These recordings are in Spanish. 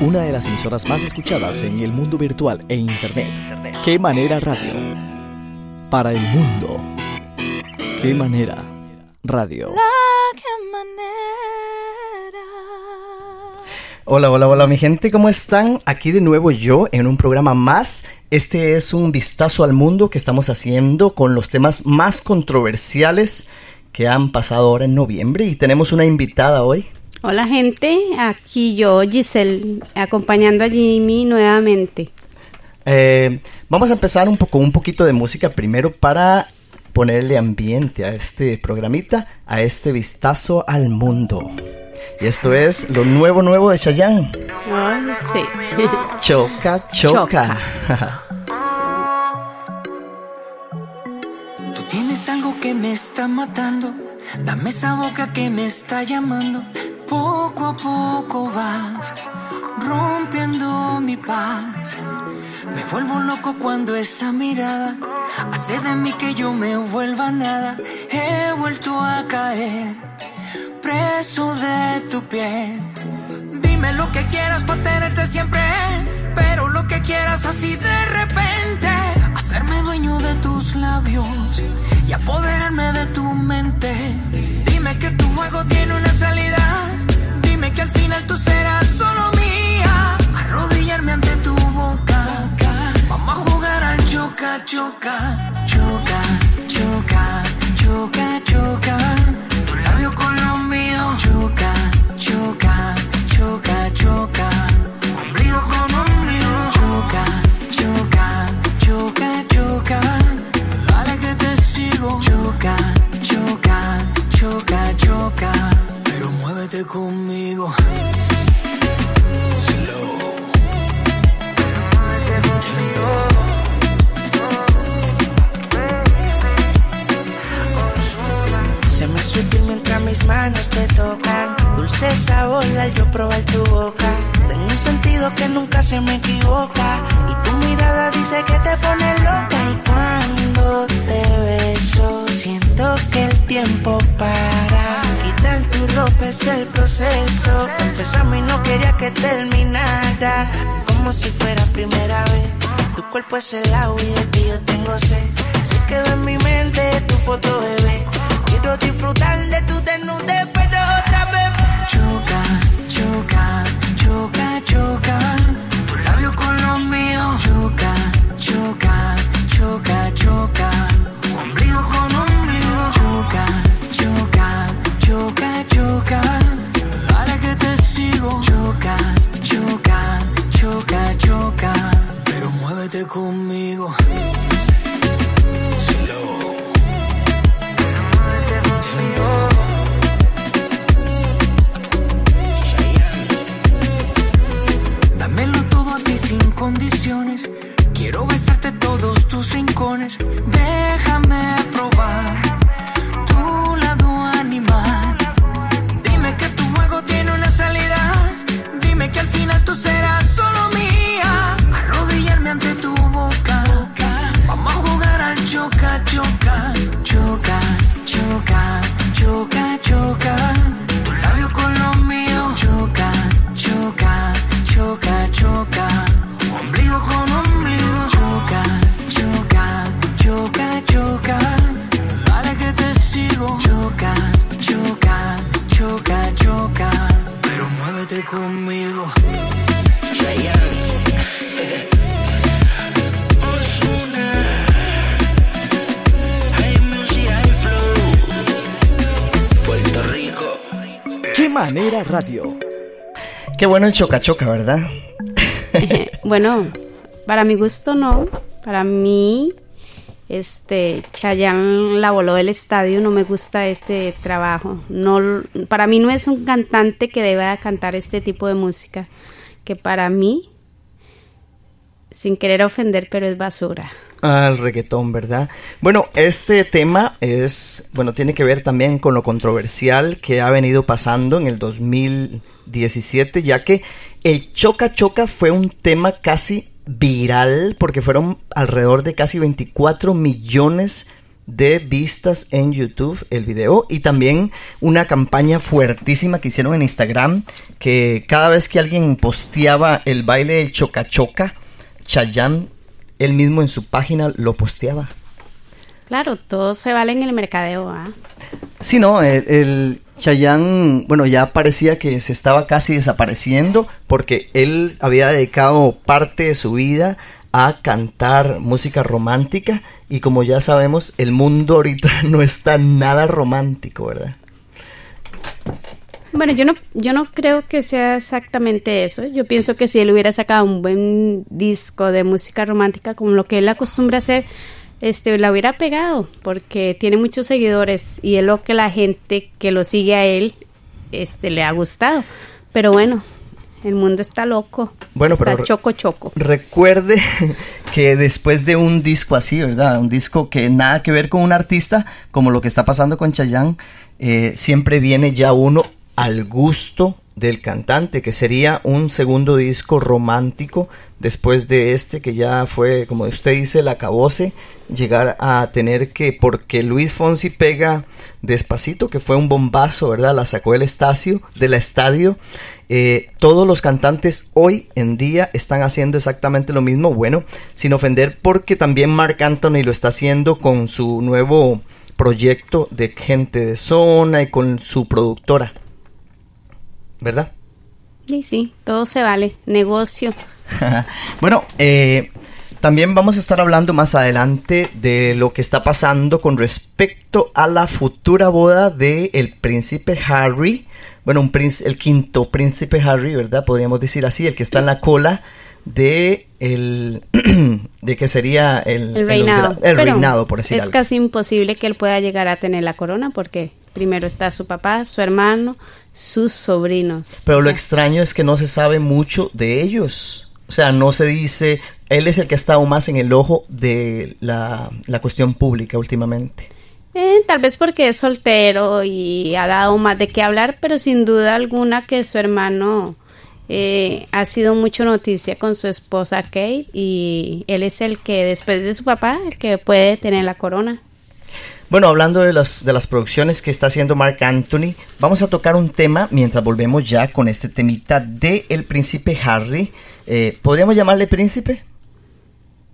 Una de las emisoras más escuchadas en el mundo virtual e internet. ¿Qué manera radio? Para el mundo. ¿Qué manera radio? Hola, hola, hola mi gente, ¿cómo están? Aquí de nuevo yo en un programa más. Este es un vistazo al mundo que estamos haciendo con los temas más controversiales que han pasado ahora en noviembre y tenemos una invitada hoy. Hola gente, aquí yo Giselle acompañando a Jimmy nuevamente. Eh, vamos a empezar un poco un poquito de música primero para ponerle ambiente a este programita, a este vistazo al mundo. Y esto es lo nuevo nuevo de Chayanne. Ay, sí. Choca, choca. Tú tienes algo que me está matando. Dame esa boca que me está llamando. Poco a poco vas rompiendo mi paz. Me vuelvo loco cuando esa mirada hace de mí que yo me vuelva nada. He vuelto a caer preso de tu piel. Dime lo que quieras para tenerte siempre, pero lo que quieras así de repente. Hacerme dueño de tus labios y apoderarme de tu mente. Dime que tu juego tiene una salida. Dime que al final tú serás solo mía. Arrodillarme ante tu boca. Vamos a jugar al choca, choca, Tu cuerpo es el agua y con me. El choca choca, ¿verdad? bueno, para mi gusto no. Para mí, este Chayanne la voló del estadio. No me gusta este trabajo. No, para mí no es un cantante que deba cantar este tipo de música. Que para mí, sin querer ofender, pero es basura. Al reggaetón, ¿verdad? Bueno, este tema es, bueno, tiene que ver también con lo controversial que ha venido pasando en el 2017, ya que el Choca Choca fue un tema casi viral, porque fueron alrededor de casi 24 millones de vistas en YouTube el video y también una campaña fuertísima que hicieron en Instagram que cada vez que alguien posteaba el baile del Choca Choca, Chayanne él mismo en su página lo posteaba. Claro, todo se vale en el mercadeo, ¿ah? Sí, no, el, el Chayanne, bueno, ya parecía que se estaba casi desapareciendo porque él había dedicado parte de su vida a cantar música romántica y como ya sabemos, el mundo ahorita no está nada romántico, ¿verdad? Bueno, yo no, yo no creo que sea exactamente eso. Yo pienso que si él hubiera sacado un buen disco de música romántica, como lo que él acostumbra a hacer, este, la hubiera pegado, porque tiene muchos seguidores y es lo que la gente que lo sigue a él, este, le ha gustado. Pero bueno, el mundo está loco. Bueno, está pero choco choco. Recuerde que después de un disco así, ¿verdad? Un disco que nada que ver con un artista, como lo que está pasando con Chayanne, eh, siempre viene ya uno al gusto del cantante, que sería un segundo disco romántico después de este que ya fue, como usted dice, el acabose, llegar a tener que, porque Luis Fonsi pega despacito, que fue un bombazo, ¿verdad? La sacó el estadio, de la estadio. Eh, todos los cantantes hoy en día están haciendo exactamente lo mismo, bueno, sin ofender, porque también Mark Anthony lo está haciendo con su nuevo proyecto de gente de zona y con su productora. ¿Verdad? Sí, sí, todo se vale, negocio. bueno, eh, también vamos a estar hablando más adelante de lo que está pasando con respecto a la futura boda de el príncipe Harry. Bueno, un príncipe, el quinto príncipe Harry, ¿verdad? Podríamos decir así, el que está en la cola de el de que sería el, el reinado, el, el reinado por decir es algo. casi imposible que él pueda llegar a tener la corona porque primero está su papá, su hermano, sus sobrinos. Pero O lo extraño es que no se sabe mucho de ellos. O sea, no se dice, él es el que ha estado más en el ojo de la, la cuestión pública últimamente. eh, tal vez porque es soltero y ha dado más de qué hablar, pero sin duda alguna que su hermano eh, ha sido mucho noticia con su esposa Kate y él es el que después de su papá, el que puede tener la corona. Bueno, hablando de, las de las producciones que está haciendo Mark Anthony, vamos a tocar un tema mientras volvemos ya con este temita de El Príncipe Harry. Eh, ¿Podríamos llamarle príncipe?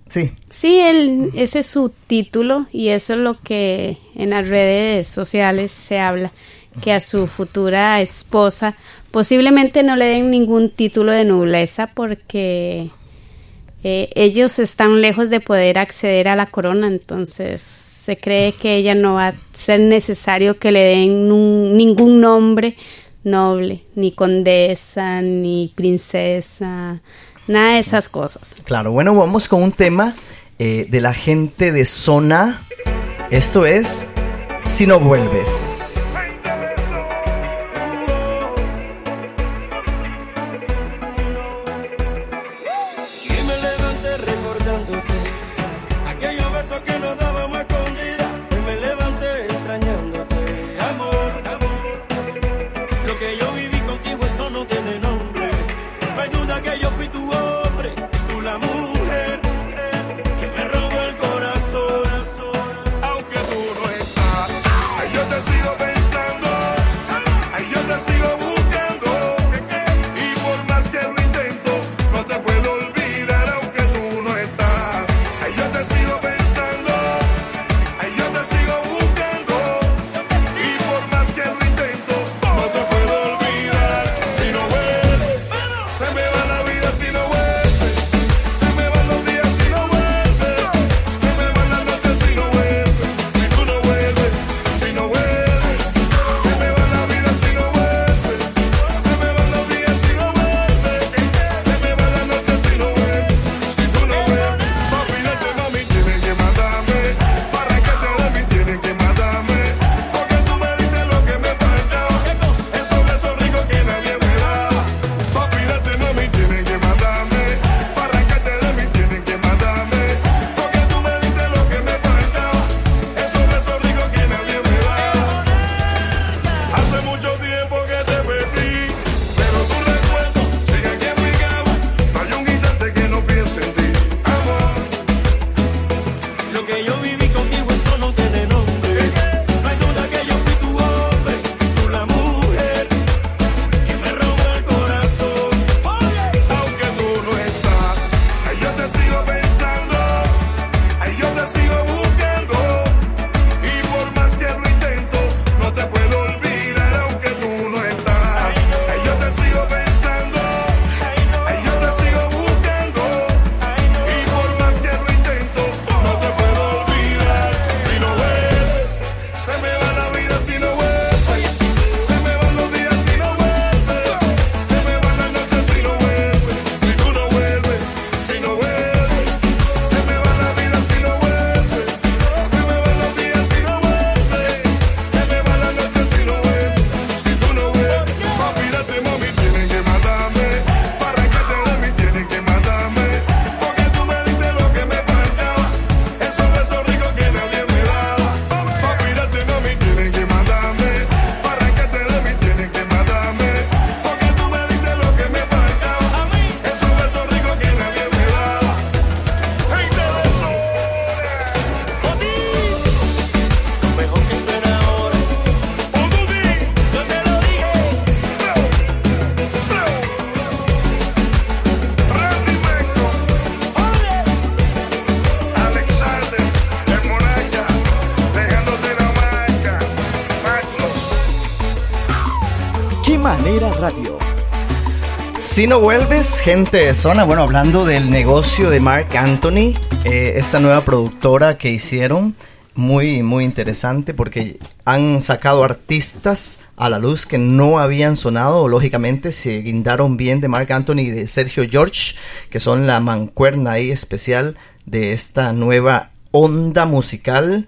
Sí. Sí, él, ese es su título y eso es lo que en las redes sociales se habla, que a su futura esposa posiblemente no le den ningún título de nobleza porque eh, ellos están lejos de poder acceder a la corona, entonces se cree que ella no va a ser necesario que le den ningún nombre noble, ni condesa, ni princesa, nada de esas cosas. Claro, bueno, vamos con un tema eh, de la gente de zona. Esto es Si no vuelves. Si no vuelves, gente de zona, bueno, hablando del negocio de Mark Anthony, eh, esta nueva productora que hicieron, muy, muy interesante porque han sacado artistas a la luz que no habían sonado, lógicamente se guindaron bien de Mark Anthony y de Sergio George, que son la mancuerna ahí especial de esta nueva onda musical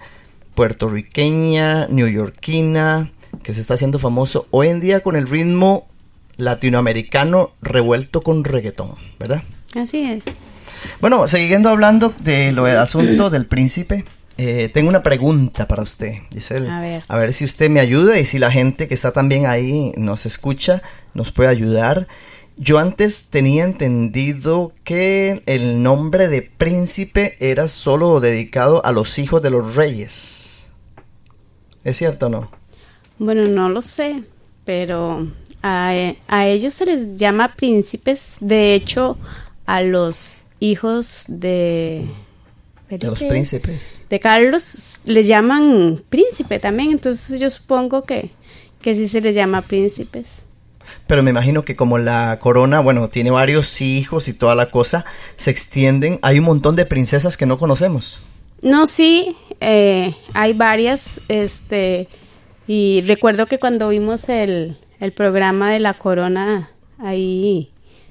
puertorriqueña, neoyorquina, que se está haciendo famoso hoy en día con el ritmo latinoamericano revuelto con reggaetón, ¿verdad? Así es. Bueno, siguiendo hablando de lo del asunto del príncipe, eh, tengo una pregunta para usted, Giselle. A ver. A ver si usted me ayuda y si la gente que está también ahí nos escucha, nos puede ayudar. Yo antes tenía entendido que el nombre de príncipe era solo dedicado a los hijos de los reyes. ¿Es cierto o no? Bueno, no lo sé, pero a, a ellos se les llama príncipes. De hecho, a los hijos de... De los Felipe, príncipes. De Carlos les llaman príncipe también, entonces yo supongo que, que sí se les llama príncipes. Pero me imagino que como la corona, bueno, tiene varios hijos y toda la cosa, se extienden. Hay un montón de princesas que no conocemos. No, sí, eh, hay varias, este, y recuerdo que cuando vimos el, el programa de la corona, ahí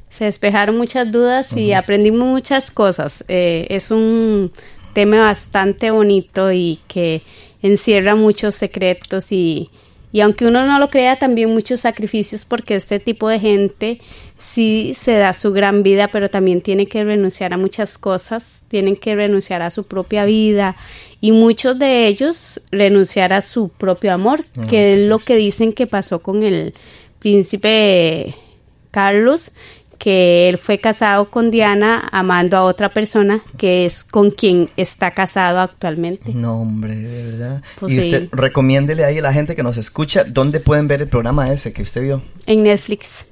se despejaron muchas dudas y aprendimos muchas cosas. Eh, es un tema bastante bonito y que encierra muchos secretos y, y aunque uno no lo crea, también muchos sacrificios porque este tipo de gente sí se da su gran vida, pero también tiene que renunciar a muchas cosas, tienen que renunciar a su propia vida y muchos de ellos renunciar a su propio amor, que es lo que dicen que pasó con el príncipe Carlos, que él fue casado con Diana amando a otra persona que es con quien está casado actualmente. No, hombre, de verdad. Pues y sí. usted recomiéndele ahí a la gente que nos escucha dónde pueden ver el programa ese que usted vio. En Netflix.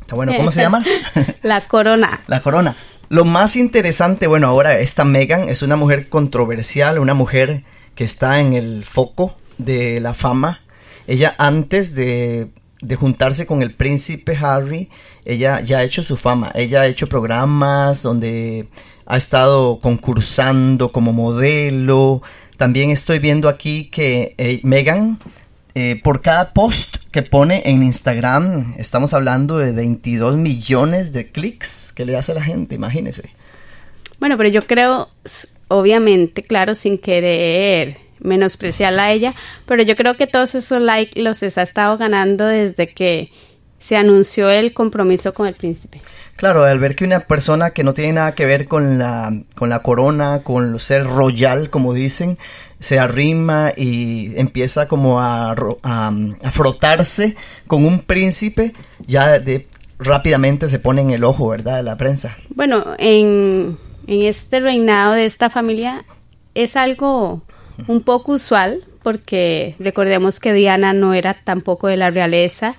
Está bueno, ¿cómo se llama? La corona. La corona. Lo más interesante, bueno, ahora esta Megan es una mujer controversial, una mujer que está en el foco de la fama. Ella antes de, de juntarse con el príncipe Harry, ella ya ha hecho su fama. Ella ha hecho programas donde ha estado concursando como modelo. También estoy viendo aquí que eh, Megan eh, por cada post que pone en Instagram, estamos hablando de 22 millones de clics que le hace la gente, imagínese. Bueno, pero yo creo, obviamente, claro, sin querer menospreciarla a ella, pero yo creo que todos esos likes los ha estado ganando desde que se anunció el compromiso con el príncipe. Claro, al ver que una persona que no tiene nada que ver con la, con la corona, con lo ser royal, como dicen, se arrima y empieza como a, a frotarse con un príncipe, ya de, rápidamente se pone en el ojo, ¿verdad? De la prensa. Bueno, en, en este reinado de esta familia es algo un poco usual porque recordemos que Diana no era tampoco de la realeza.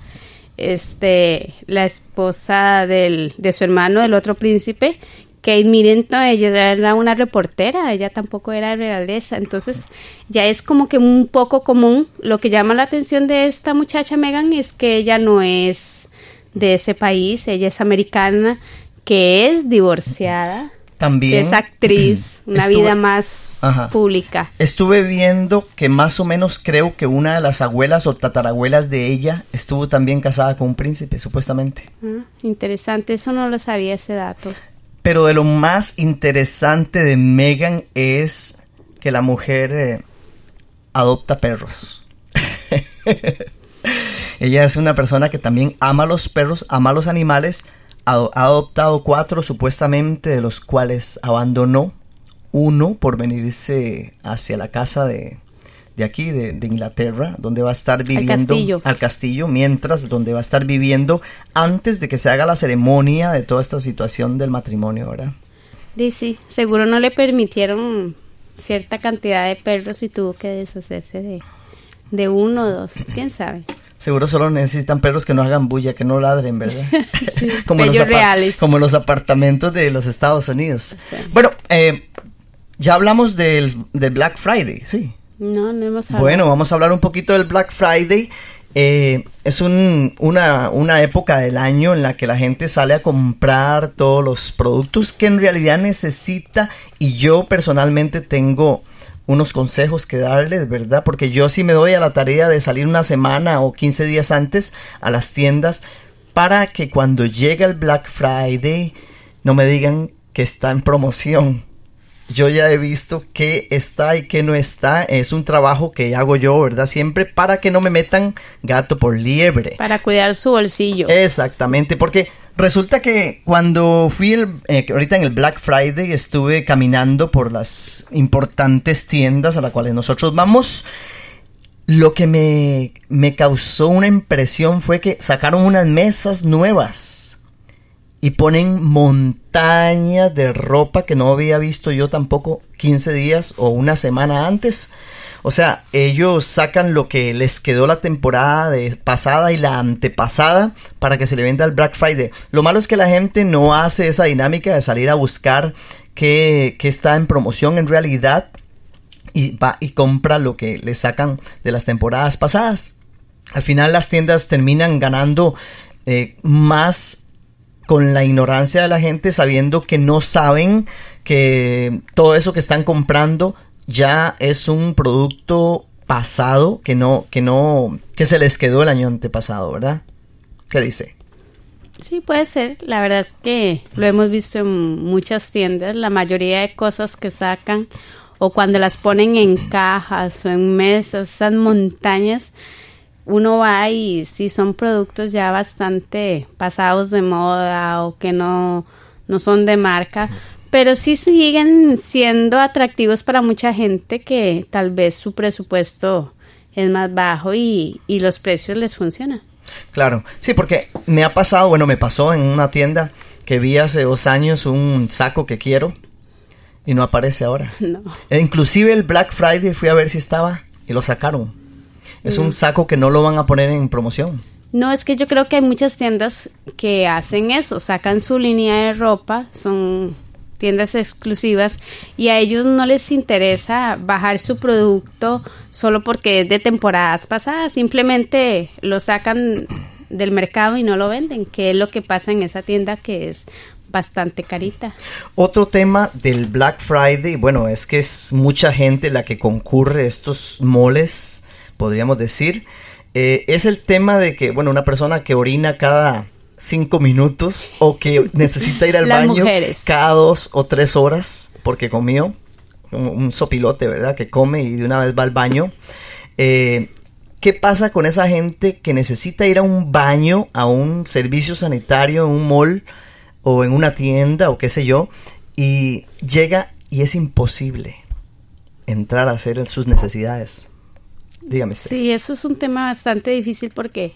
Este, la esposa del, de su hermano, del otro príncipe, Kate Middleton, ella era una reportera, ella tampoco era de realeza, entonces ya es como que un poco común. Lo que llama la atención de esta muchacha Megan es que ella no es de ese país, ella es americana, que es divorciada, También. es actriz, una Estuve- vida más Ajá. pública. Estuve viendo que más o menos creo que una de las abuelas o tatarabuelas de ella estuvo también casada con un príncipe, supuestamente. Ah, interesante, eso no lo sabía ese dato. Pero de lo más interesante de Megan es que la mujer eh, adopta perros. Ella es una persona que también ama los perros, ama los animales. Ha adoptado cuatro supuestamente, de los cuales abandonó uno por venirse hacia la casa de, de aquí, de, de Inglaterra, donde va a estar viviendo castillo. al castillo, mientras donde va a estar viviendo antes de que se haga la ceremonia de toda esta situación del matrimonio, ¿verdad? Dice, seguro no le permitieron cierta cantidad de perros y tuvo que deshacerse de, de uno o dos, quién sabe. Seguro solo necesitan perros que no hagan bulla, que no ladren, ¿verdad? Sí, como, los reales. como los apartamentos de los Estados Unidos. Bueno, eh, ya hablamos del, del Black Friday, sí. No, no hemos hablado. Bueno, vamos a hablar un poquito del Black Friday. eh, es un- una, una época del año en la que la gente sale a comprar todos los productos que en realidad necesita y yo personalmente tengo unos consejos que darles, ¿verdad? Porque yo sí me doy a la tarea de salir una semana o 15 días antes a las tiendas para que cuando llegue el Black Friday no me digan que está en promoción. Yo ya he visto qué está y qué no está. Es un trabajo que hago yo, ¿verdad? Siempre para que no me metan gato por liebre. Para cuidar su bolsillo. Exactamente, porque resulta que cuando fui el, eh, ahorita en el Black Friday estuve caminando por las importantes tiendas a las cuales nosotros vamos. Lo que me, me causó una impresión fue que sacaron unas mesas nuevas y ponen montañas de ropa que no había visto yo tampoco 15 días o una semana antes. O sea, ellos sacan lo que les quedó la temporada de pasada y la antepasada para que se le venda el Black Friday. Lo malo es que la gente no hace esa dinámica de salir a buscar qué, qué está en promoción en realidad y va y compra lo que le sacan de las temporadas pasadas. Al final las tiendas terminan ganando eh, más con la ignorancia de la gente sabiendo que no saben que todo eso que están comprando ya es un producto pasado que no que no que se les quedó el año antepasado, ¿verdad? ¿Qué dice? Sí, puede ser. La verdad es que lo hemos visto en muchas tiendas. La mayoría de cosas que sacan o cuando las ponen en cajas o en mesas, esas montañas, uno va y si son productos ya bastante pasados de moda o que no, no son de marca, pero sí siguen siendo atractivos para mucha gente que tal vez su presupuesto es más bajo y, y los precios les funcionan. Claro, sí, porque me ha pasado, bueno, me pasó en una tienda que vi hace dos años un saco que quiero y no aparece ahora. No. E inclusive el Black Friday fui a ver si estaba y lo sacaron. Es un saco que no lo van a poner en promoción. No, es que yo creo que hay muchas tiendas que hacen eso, sacan su línea de ropa, son tiendas exclusivas y a ellos no les interesa bajar su producto solo porque es de temporadas pasadas, simplemente lo sacan del mercado y no lo venden, que es lo que pasa en esa tienda que es bastante carita. Otro tema del Black Friday, bueno, es que es mucha gente la que concurre estos moles, podríamos decir. Eh, es el tema de que, bueno, una persona que orina cada cinco minutos o que necesita ir al baño mujeres. cada dos o tres horas porque comió un, un sopilote, ¿verdad? Que come y de una vez va al baño. Eh, ¿Qué pasa con esa gente que necesita ir a un baño, a un servicio sanitario, en un mall o en una tienda o qué sé yo, y llega y es imposible entrar a hacer sus necesidades? Dígame. usted. Sí, eso es un tema bastante difícil porque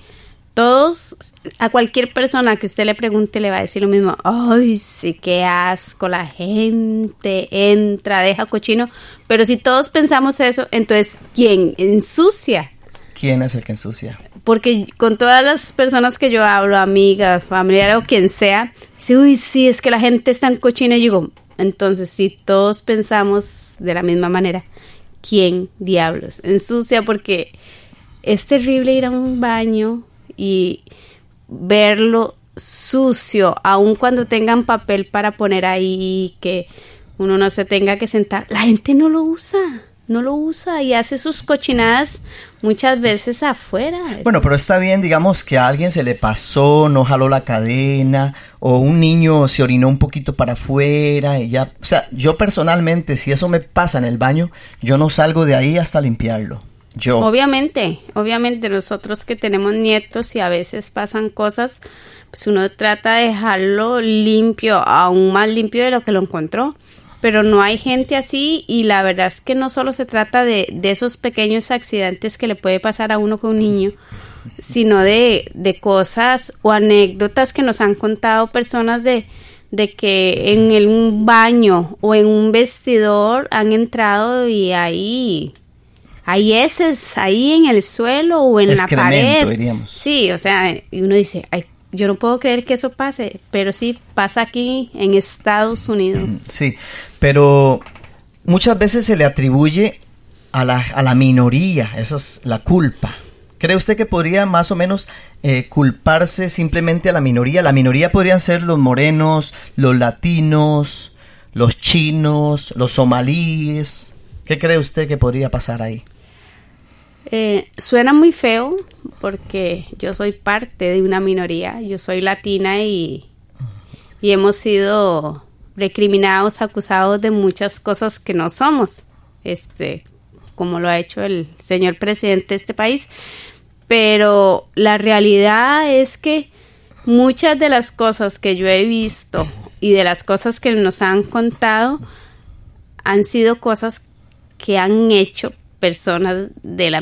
todos, a cualquier persona que usted le pregunte le va a decir lo mismo. Ay, sí, qué asco, la gente entra, deja cochino. Pero si todos pensamos eso, entonces, ¿quién ensucia? ¿Quién es el que ensucia? Porque con todas las personas que yo hablo, amigas, familiares o quien sea, dice, uy, sí, es que la gente está en cochina. Y yo digo, entonces, si todos pensamos de la misma manera, ¿quién diablos ensucia? Porque es terrible ir a un baño y verlo sucio, aun cuando tengan papel para poner ahí, que uno no se tenga que sentar. La gente no lo usa, no lo usa y hace sus cochinadas muchas veces afuera. Bueno, pero está bien, digamos que a alguien se le pasó, no jaló la cadena, o un niño se orinó un poquito para afuera y ya. O sea, yo personalmente, si eso me pasa en el baño, yo no salgo de ahí hasta limpiarlo. Obviamente, obviamente nosotros que tenemos nietos y a veces pasan cosas, pues uno trata de dejarlo limpio, aún más limpio de lo que lo encontró. Pero no hay gente así y la verdad es que no solo se trata de, de esos pequeños accidentes que le puede pasar a uno con un niño, sino de, de cosas o anécdotas que nos han contado personas de, de que en el, un baño o en un vestidor han entrado y ahí hay heces ahí en el suelo o en la pared. diríamos. Sí, o sea, y uno dice, ay, yo no puedo creer que eso pase, pero sí pasa aquí en Estados Unidos. Sí, pero muchas veces se le atribuye a la, a la minoría, esa es la culpa, ¿Cree usted que podría más o menos eh, culparse simplemente a la minoría? La minoría podrían ser los morenos, los latinos, los chinos, los somalíes. ¿Qué cree usted que podría pasar ahí? Eh, suena muy feo porque yo soy parte de una minoría, yo soy latina y, y hemos sido recriminados, acusados de muchas cosas que no somos, este, como lo ha hecho el señor presidente de este país. Pero la realidad es que muchas de las cosas que yo he visto y de las cosas que nos han contado han sido cosas que han hecho personas de la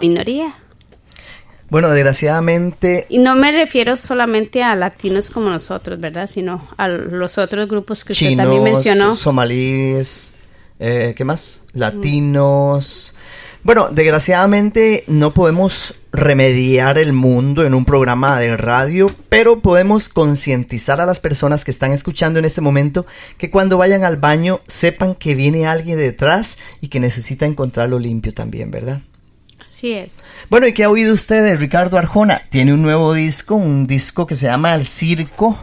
Minoría. Bueno, desgraciadamente... Y no me refiero solamente a latinos como nosotros, ¿verdad? Sino a los otros grupos que usted también mencionó. somalíes, eh, ¿qué más? Latinos. Bueno, desgraciadamente no podemos remediar el mundo en un programa de radio, pero podemos concientizar a las personas que están escuchando en este momento que cuando vayan al baño sepan que viene alguien detrás y que necesita encontrarlo limpio también, ¿verdad? Así es. Bueno, ¿y qué ha oído usted de Ricardo Arjona? Tiene un nuevo disco, un disco que se llama El Circo.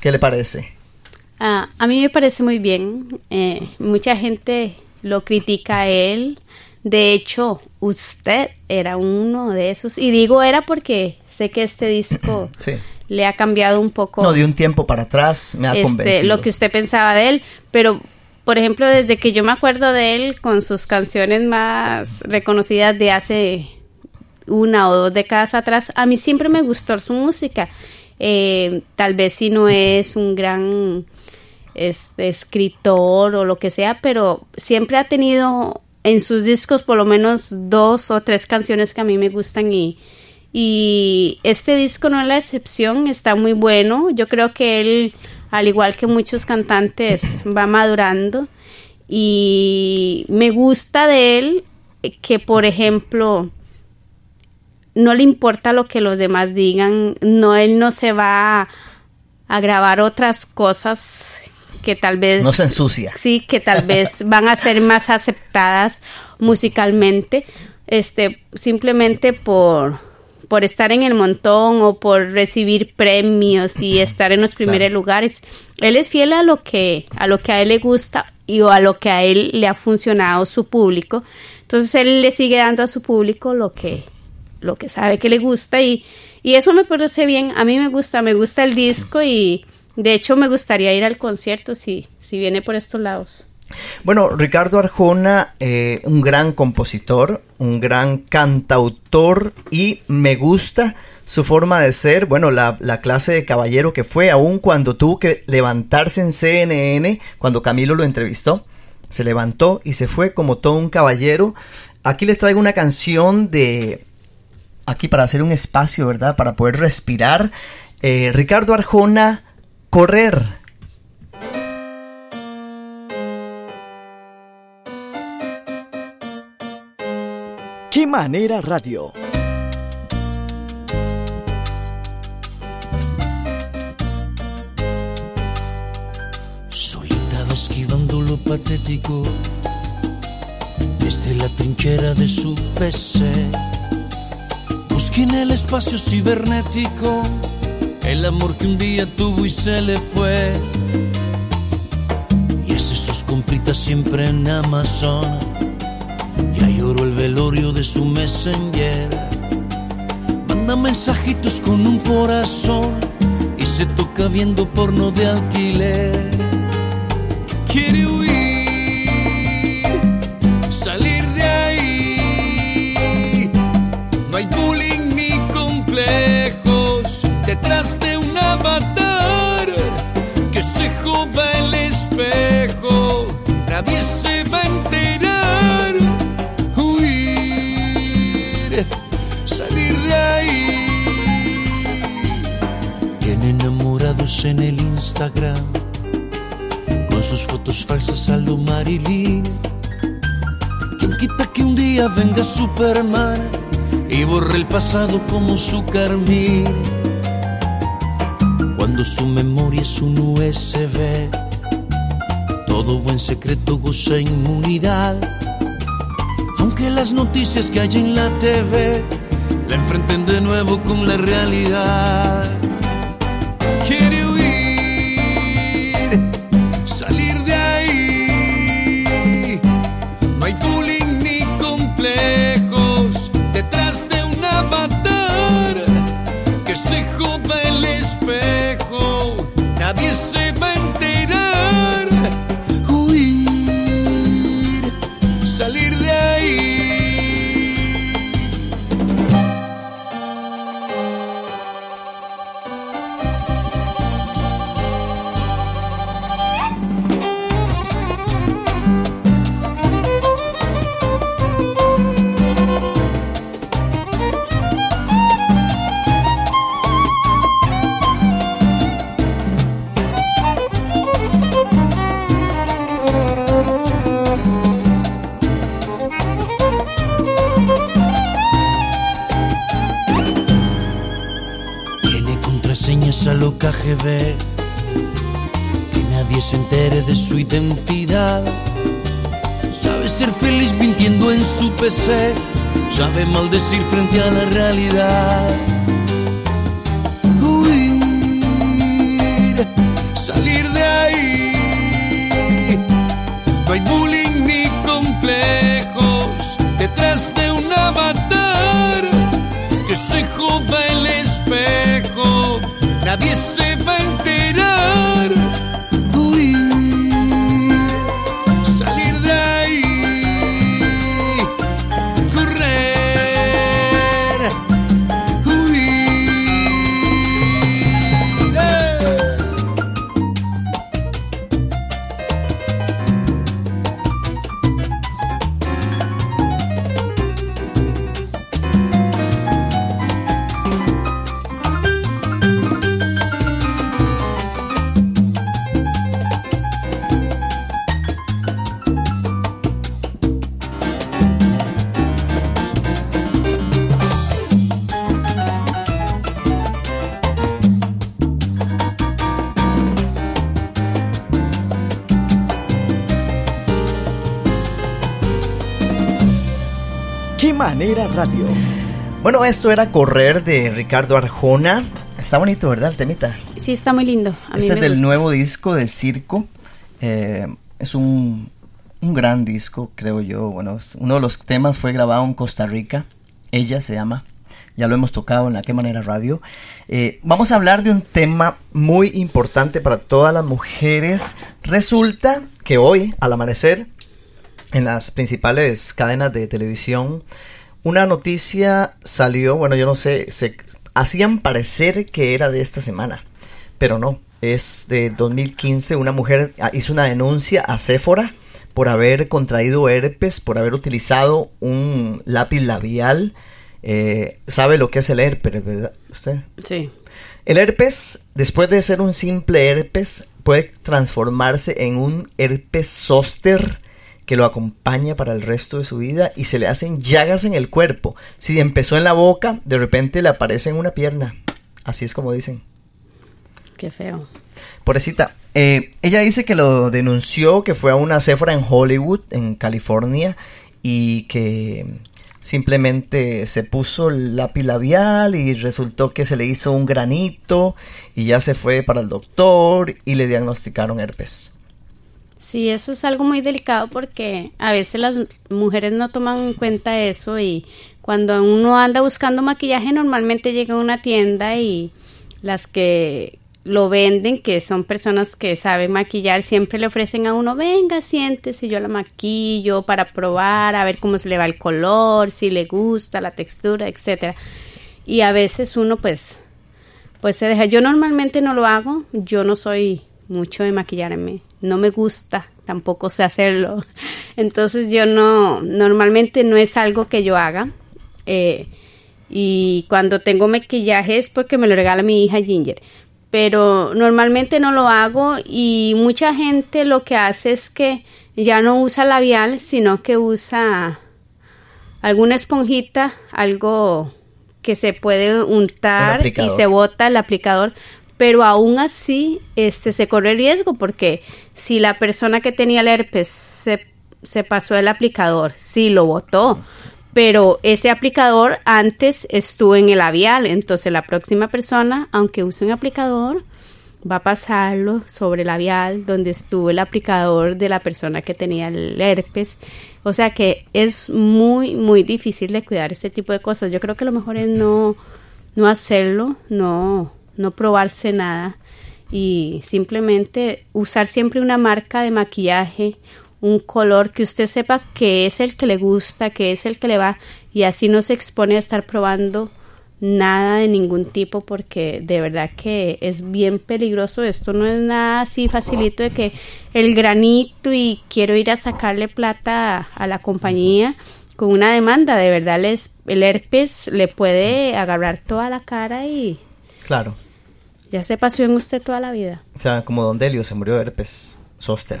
¿Qué le parece? Ah, a mí me parece muy bien. Eh, mucha gente lo critica a él. De hecho, usted era uno de esos. Y digo era porque sé que este disco Sí. le ha cambiado un poco. No, de un tiempo para atrás me ha este, convencido. lo que usted pensaba de él, pero por ejemplo, desde que yo me acuerdo de él con sus canciones más reconocidas de hace una o dos décadas atrás, a mí siempre me gustó su música. Eh, tal vez si no es un gran este, escritor o lo que sea, pero siempre ha tenido en sus discos por lo menos dos o tres canciones que a mí me gustan y, y este disco no es la excepción, está muy bueno. Yo creo que él, al igual que muchos cantantes, va madurando y me gusta de él que, por ejemplo, no le importa lo que los demás digan, no, él no se va a, a grabar otras cosas que tal vez... No se ensucia. Sí, que tal vez van a ser más aceptadas musicalmente, este, simplemente por, por estar en el montón o por recibir premios y estar en los primeros Claro. lugares. Él es fiel a lo que, a lo que a él le gusta y o a lo que a él le ha funcionado su público. Entonces él le sigue dando a su público lo que, lo que sabe que le gusta y, y eso me parece bien. A mí me gusta, me gusta el disco y de hecho me gustaría ir al concierto si, si viene por estos lados. Bueno, Ricardo Arjona, eh, un gran compositor, un gran cantautor y me gusta su forma de ser, bueno, la, la clase de caballero que fue, aun cuando tuvo que levantarse en CNN, cuando Camilo lo entrevistó, se levantó y se fue como todo un caballero. Aquí les traigo una canción de, aquí para hacer un espacio, ¿verdad? Para poder respirar. Eh, Ricardo Arjona, Correr. ¿Qué manera radio? Solita esquivando lo patético desde la trinchera de su PC. Busqué en el espacio cibernético el amor que un día tuvo y se le fue. Y hace sus compritas siempre en Amazon. Ya lloró el velorio de su messenger. manda mensajitos con un corazón y se toca viendo porno de alquiler. Quiere en el Instagram con sus fotos falsas a lo Marilyn. ¿Quién quita que un día venga Superman y borre el pasado como su carmín? Cuando su memoria es un USB, todo buen secreto goza inmunidad. Aunque las noticias que hay en la TV la enfrenten de nuevo con la realidad. Nadie se Que nadie se entere de su identidad. Sabe ser feliz mintiendo en su PC. Sabe maldecir frente a la realidad. Huir, salir de ahí. No hay bullying ni complejos detrás de un avatar que se joda el espejo. Nadie se Bueno, esto era Correr de Ricardo Arjona. Está bonito, ¿verdad, el temita? Sí, está muy lindo. A mí Este es del gusta. nuevo disco de Circo. Eh, es un, un gran disco, creo yo. Bueno, uno de los temas fue grabado en Costa Rica. Ella se llama. Ya lo hemos tocado en la Qué Manera Radio. Eh, vamos a hablar de un tema muy importante para todas las mujeres. Resulta que hoy, al amanecer, en las principales cadenas de televisión, una noticia salió, bueno, yo no sé, se hacían parecer que era de esta semana, pero no, es de 2015, una mujer ah, hizo una denuncia a Sephora por haber contraído herpes, por haber utilizado un lápiz labial. Eh, ¿Sabe lo que es el herpes, verdad? ¿Usted? Sí. El herpes, después de ser un simple herpes, puede transformarse en un herpes zóster que lo acompaña para el resto de su vida y se le hacen llagas en el cuerpo. Si empezó en la boca, de repente le aparece en una pierna. Así es como dicen. Qué feo. Pobrecita. Eh, ella dice que lo denunció, que fue a una Sephora en Hollywood, en California, y que simplemente se puso el lápiz labial y resultó que se le hizo un granito y ya se fue para el doctor y le diagnosticaron herpes. Sí, eso es algo muy delicado porque a veces las mujeres no toman en cuenta eso y cuando uno anda buscando maquillaje normalmente llega a una tienda y las que lo venden, que son personas que saben maquillar, siempre le ofrecen a uno, venga, siéntese, yo la maquillo para probar, a ver cómo se le va el color, si le gusta la textura, etcétera. Y a veces uno pues pues se deja. Yo normalmente no lo hago, yo no soy mucho de maquillarme, no me gusta, tampoco sé hacerlo. Entonces yo no, normalmente no es algo que yo haga. Eh, y cuando tengo maquillaje es porque me lo regala mi hija Ginger pero normalmente no lo hago y mucha gente lo que hace es que ya no usa labial, sino que usa alguna esponjita, algo que se puede untar y se bota el aplicador, pero aún así este se corre riesgo porque si la persona que tenía el herpes se, se pasó el aplicador, sí lo botó, pero ese aplicador antes estuvo en el labial, entonces la próxima persona, aunque use un aplicador, va a pasarlo sobre el labial donde estuvo el aplicador de la persona que tenía el herpes. O sea que es muy, muy difícil de cuidar este tipo de cosas. Yo creo que lo mejor es no, no hacerlo, no, no probarse nada y simplemente usar siempre una marca de maquillaje un color que usted sepa que es el que le gusta, que es el que le va y así no se expone a estar probando nada de ningún tipo porque de verdad que es bien peligroso. Esto no es nada así facilito de que el granito y quiero ir a sacarle plata a, la compañía con una demanda. De verdad les, el herpes le puede agarrar toda la cara y... Claro. Ya se pasó en usted toda la vida. O sea, como Don Delio se murió de herpes. Soster.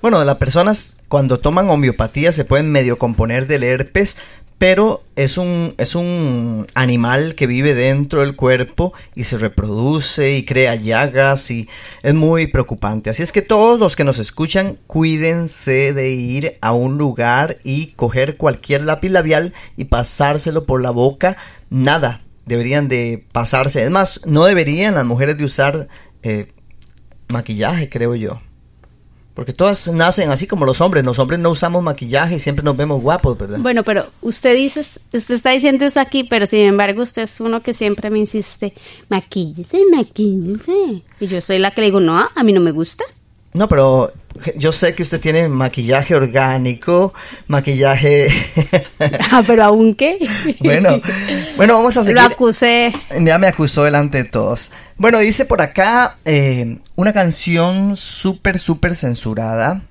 Bueno, las personas cuando toman homeopatía se pueden medio componer del herpes, pero es un, es un animal que vive dentro del cuerpo y se reproduce y crea llagas y es muy preocupante. Así es que todos los que nos escuchan, cuídense de ir a un lugar y coger cualquier lápiz labial y pasárselo por la boca. Nada, deberían de pasarse. Es más, no deberían las mujeres de usar eh, maquillaje, creo yo. Porque todas nacen así como los hombres. Los hombres no usamos maquillaje y siempre nos vemos guapos, ¿verdad? Bueno, pero usted dice, usted está diciendo eso aquí, pero sin embargo usted es uno que siempre me insiste, maquíllese, maquíllese. Y yo soy la que le digo, no, a mí no me gusta. No, pero yo sé que usted tiene maquillaje orgánico, maquillaje... ah, pero aún qué. bueno, bueno, vamos a seguir. Lo acusé. Ya me acusó delante de todos. Bueno, dice por acá eh, una canción súper, súper censurada,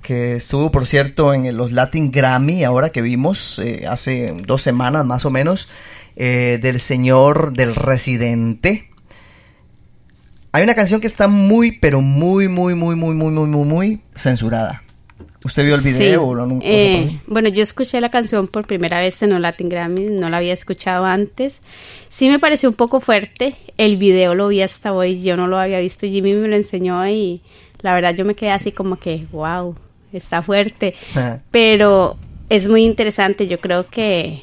que estuvo, por cierto, en los Latin Grammy, ahora que vimos, eh, hace dos semanas más o menos, eh, del señor del residente. Hay una canción que está muy, pero muy, muy, muy, muy, muy, muy, muy, muy censurada. ¿Usted vio el video o no, eh, Bueno, yo escuché la canción por primera vez en los Latin Grammy, no la había escuchado antes. Sí me pareció un poco fuerte. El video lo vi hasta hoy, yo no lo había visto. Jimmy me lo enseñó y la verdad yo me quedé así como que, wow, está fuerte. Pero es muy interesante. Yo creo que,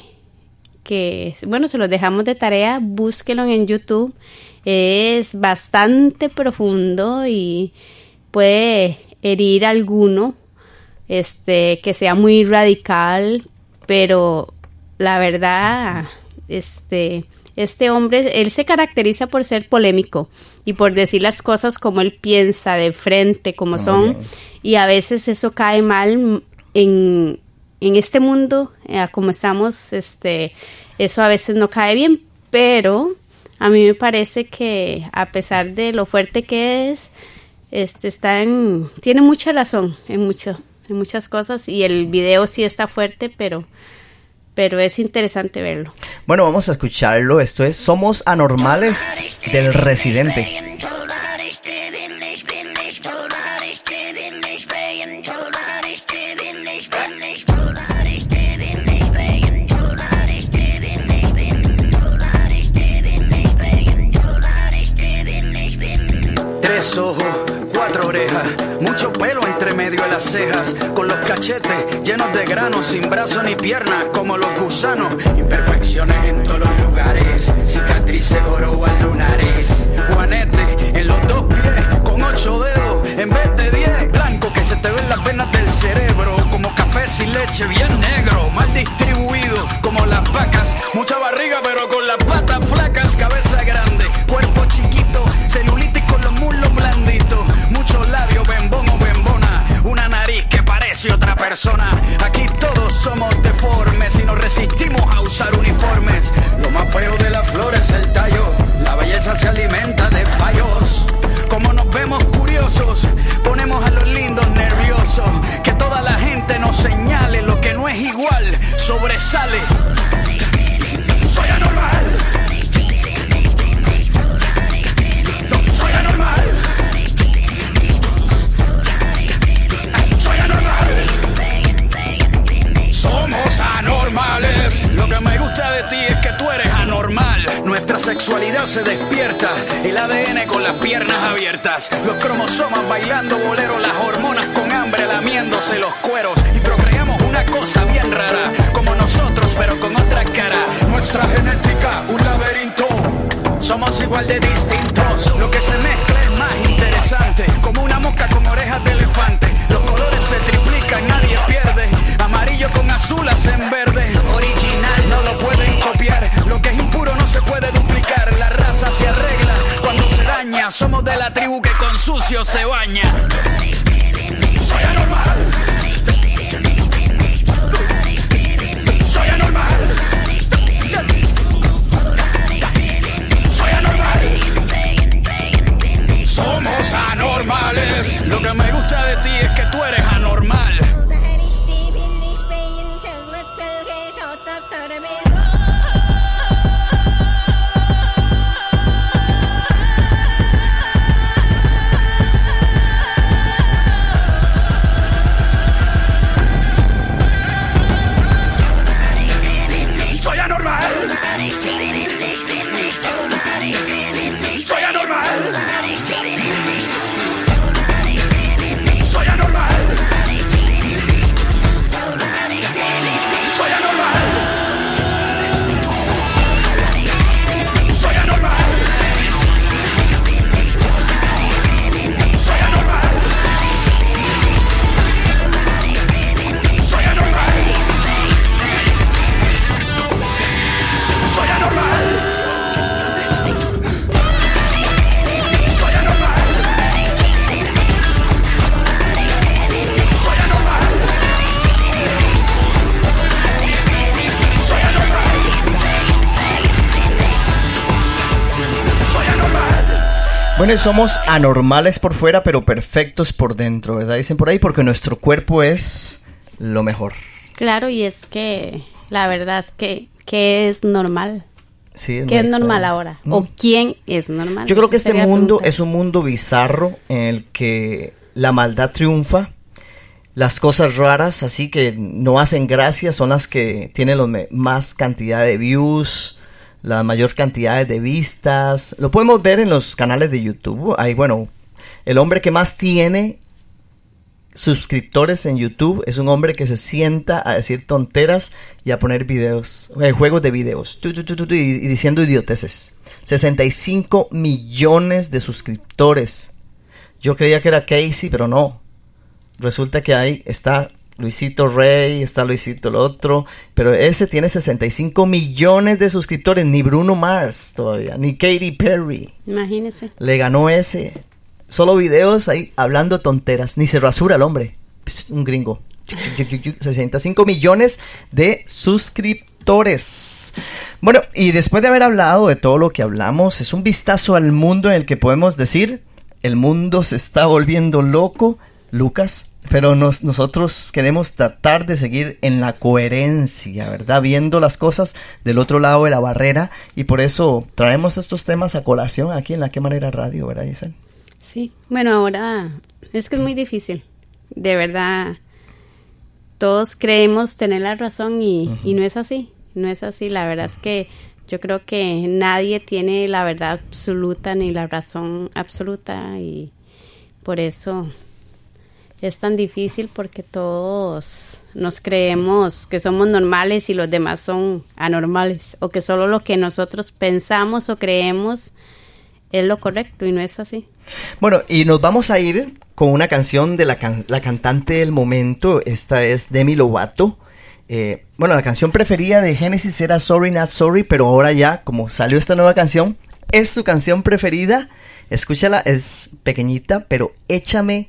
que, bueno, se lo dejamos de tarea. Búsquelo en YouTube es bastante profundo y puede herir a alguno este que sea muy radical pero la verdad este este hombre él se caracteriza por ser polémico y por decir las cosas como él piensa de frente como son y a veces eso cae mal en, en este mundo eh, como estamos este eso a veces no cae bien pero a mí me parece que a pesar de lo fuerte que es, este está en, tiene mucha razón en mucho, en muchas cosas y el video sí está fuerte, pero pero es interesante verlo. Bueno, vamos a escucharlo. Esto es Somos Anormales del Residente. tres ojos, cuatro orejas, mucho pelo entre medio de las cejas, con los cachetes llenos de granos, sin brazos ni piernas, como los gusanos. Imperfecciones en todos los lugares, cicatrices oro al lunares, juanete en los dos pies, con ocho dedos, en vez de diez, blanco que se te ven las venas del cerebro, como café sin leche, bien Aquí todos somos deformes y nos resistimos a usar uniformes. Lo más feo de la flor es el tallo, la belleza se alimenta de fallos. Como nos vemos curiosos, ponemos a los lindos nerviosos. Que toda la gente nos señale lo que no es igual, sobresale. Nuestra sexualidad se despierta. El ADN con las piernas abiertas. Los cromosomas bailando bolero. Las hormonas con hambre lamiéndose los cueros. Y procreamos una cosa bien rara. Como nosotros, pero con otra cara. Nuestra genética, un laberinto. Somos igual de distintos. Lo que se mezcla es más interesante. Como una mosca con orejas de elefante. Los colores se triplican, nadie pierde. Amarillo con azul hacen verde. Se arregla cuando se daña. Somos de la tribu que con sucio se baña. Soy anormal. Soy anormal. Soy anormal. Somos anormales. Lo que me gusta de ti es que tú eres anormal. Bueno, somos anormales por fuera, pero perfectos por dentro, ¿verdad? Dicen por ahí, porque nuestro cuerpo es lo mejor. Claro, y es que la verdad es que, que es normal. Sí, ¿Qué es normal ahora? Mm. ¿O quién es normal? Yo creo que este mundo es un mundo bizarro en el que la maldad triunfa. Las cosas raras, así que no hacen gracia, son las que tienen los más cantidad de views, la mayor cantidad de vistas. Lo podemos ver en los canales de YouTube. Hay, bueno, el hombre que más tiene suscriptores en YouTube es un hombre que se sienta a decir tonteras y a poner videos, eh, juegos de videos, tu, y, y diciendo idioteces. 65 millones de suscriptores. Yo creía que era Casey, pero no. Resulta que ahí está Luisito Rey, está Luisito el otro, pero ese tiene 65 millones de suscriptores, ni Bruno Mars todavía, ni Katy Perry. Imagínese. Le ganó ese. Solo videos ahí hablando tonteras. Ni se rasura el hombre. Un gringo. 65 millones de suscriptores. Bueno, y después de haber hablado de todo lo que hablamos, es un vistazo al mundo en el que podemos decir, el mundo se está volviendo loco, Lucas, pero nos- nosotros queremos tratar de seguir en la coherencia, ¿verdad? Viendo las cosas del otro lado de la barrera y por eso traemos estos temas a colación aquí en la Qué Manera Radio, ¿verdad, Isabel? Sí. Bueno, ahora es que es muy difícil. De verdad, todos creemos tener la razón y, y no es así. No es así. La verdad es que yo creo que nadie tiene la verdad absoluta ni la razón absoluta y por eso es tan difícil porque todos nos creemos que somos normales y los demás son anormales o que solo lo que nosotros pensamos o creemos es lo correcto y no es así. Bueno, y nos vamos a ir con una canción de la, can- la cantante del momento. Esta es Demi Lovato. Eh, bueno, la canción preferida de Genesis era Sorry Not Sorry, pero ahora ya, como salió esta nueva canción, es su canción preferida. Escúchala, es pequeñita, pero échame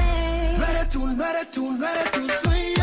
No eres tú, no eres tú, soy yo.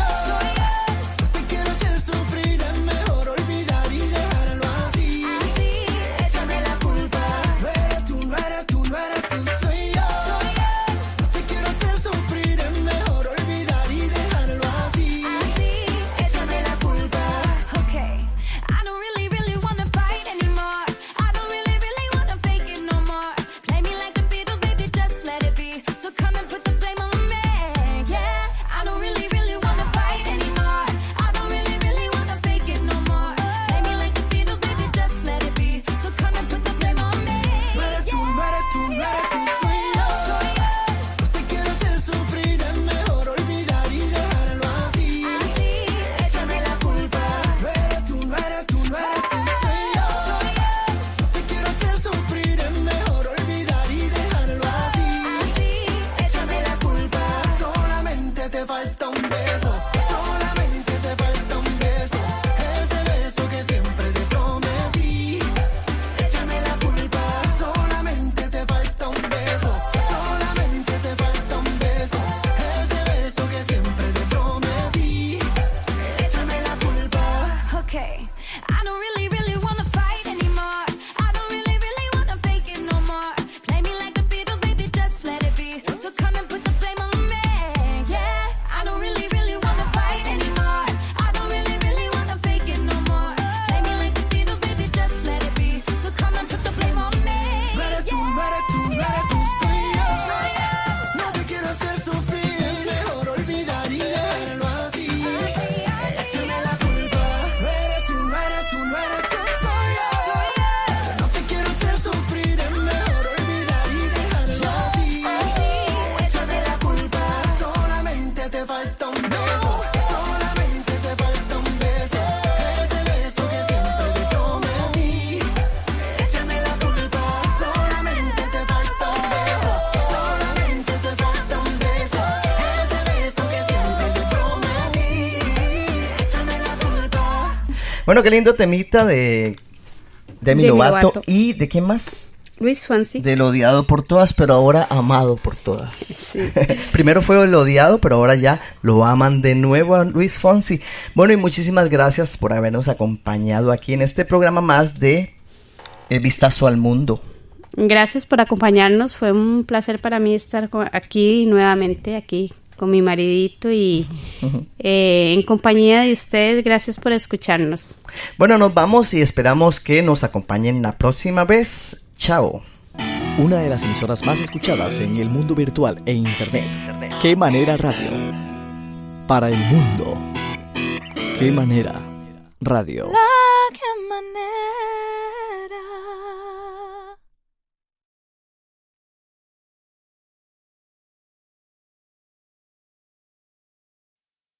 Bueno, qué lindo temita de Demi Demi Lovato. Lovato. ¿Y de quién más? Luis Fonsi. Del odiado por todas, pero ahora amado por todas. Primero fue el odiado, pero ahora ya lo aman de nuevo a Luis Fonsi. Bueno, y muchísimas gracias por habernos acompañado aquí en este programa más de El Vistazo al Mundo. Gracias por acompañarnos. Fue un placer para mí estar aquí nuevamente, aquí con mi maridito y eh, en compañía de ustedes. Gracias por escucharnos. Bueno, nos vamos y esperamos que nos acompañen la próxima vez. Chao. Una de las emisoras más escuchadas en el mundo virtual e internet. ¿Qué manera radio? Para el mundo. ¿Qué manera radio? La que manera.